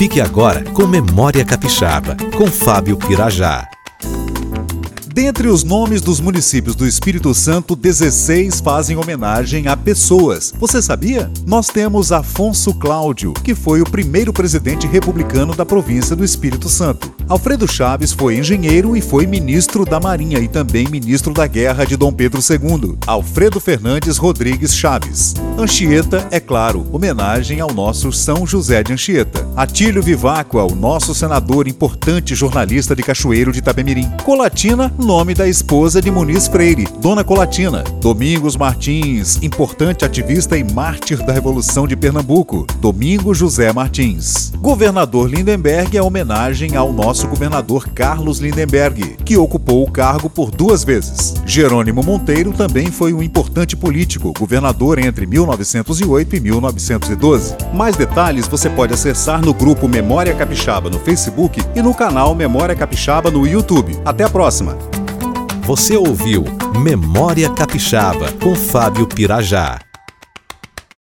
Fique agora com Memória Capixaba, com Fábio Pirajá. Dentre os nomes dos municípios do Espírito Santo, 16 fazem homenagem a pessoas. Você sabia? Nós temos Afonso Cláudio, que foi o primeiro presidente republicano da província do Espírito Santo. Alfredo Chaves foi engenheiro e foi ministro da Marinha e também ministro da Guerra de Dom Pedro II. Alfredo Fernandes Rodrigues Chaves. Anchieta, é claro, homenagem ao nosso São José de Anchieta. Atílio Viváqua, o nosso senador importante jornalista de Cachoeiro de Itapemirim. Colatina, nome da esposa de Muniz Freire, Dona Colatina. Domingos Martins, importante ativista e mártir da Revolução de Pernambuco. Domingo José Martins. Governador Lindenberg é homenagem ao nosso governador Carlos Lindenberg, que ocupou o cargo por duas vezes. Jerônimo Monteiro também foi um importante político, governador entre 1908 e 1912. Mais detalhes você pode acessar no grupo Memória Capixaba no Facebook e no canal Memória Capixaba no YouTube. Até a próxima! Você ouviu Memória Capixaba com Fábio Pirajá.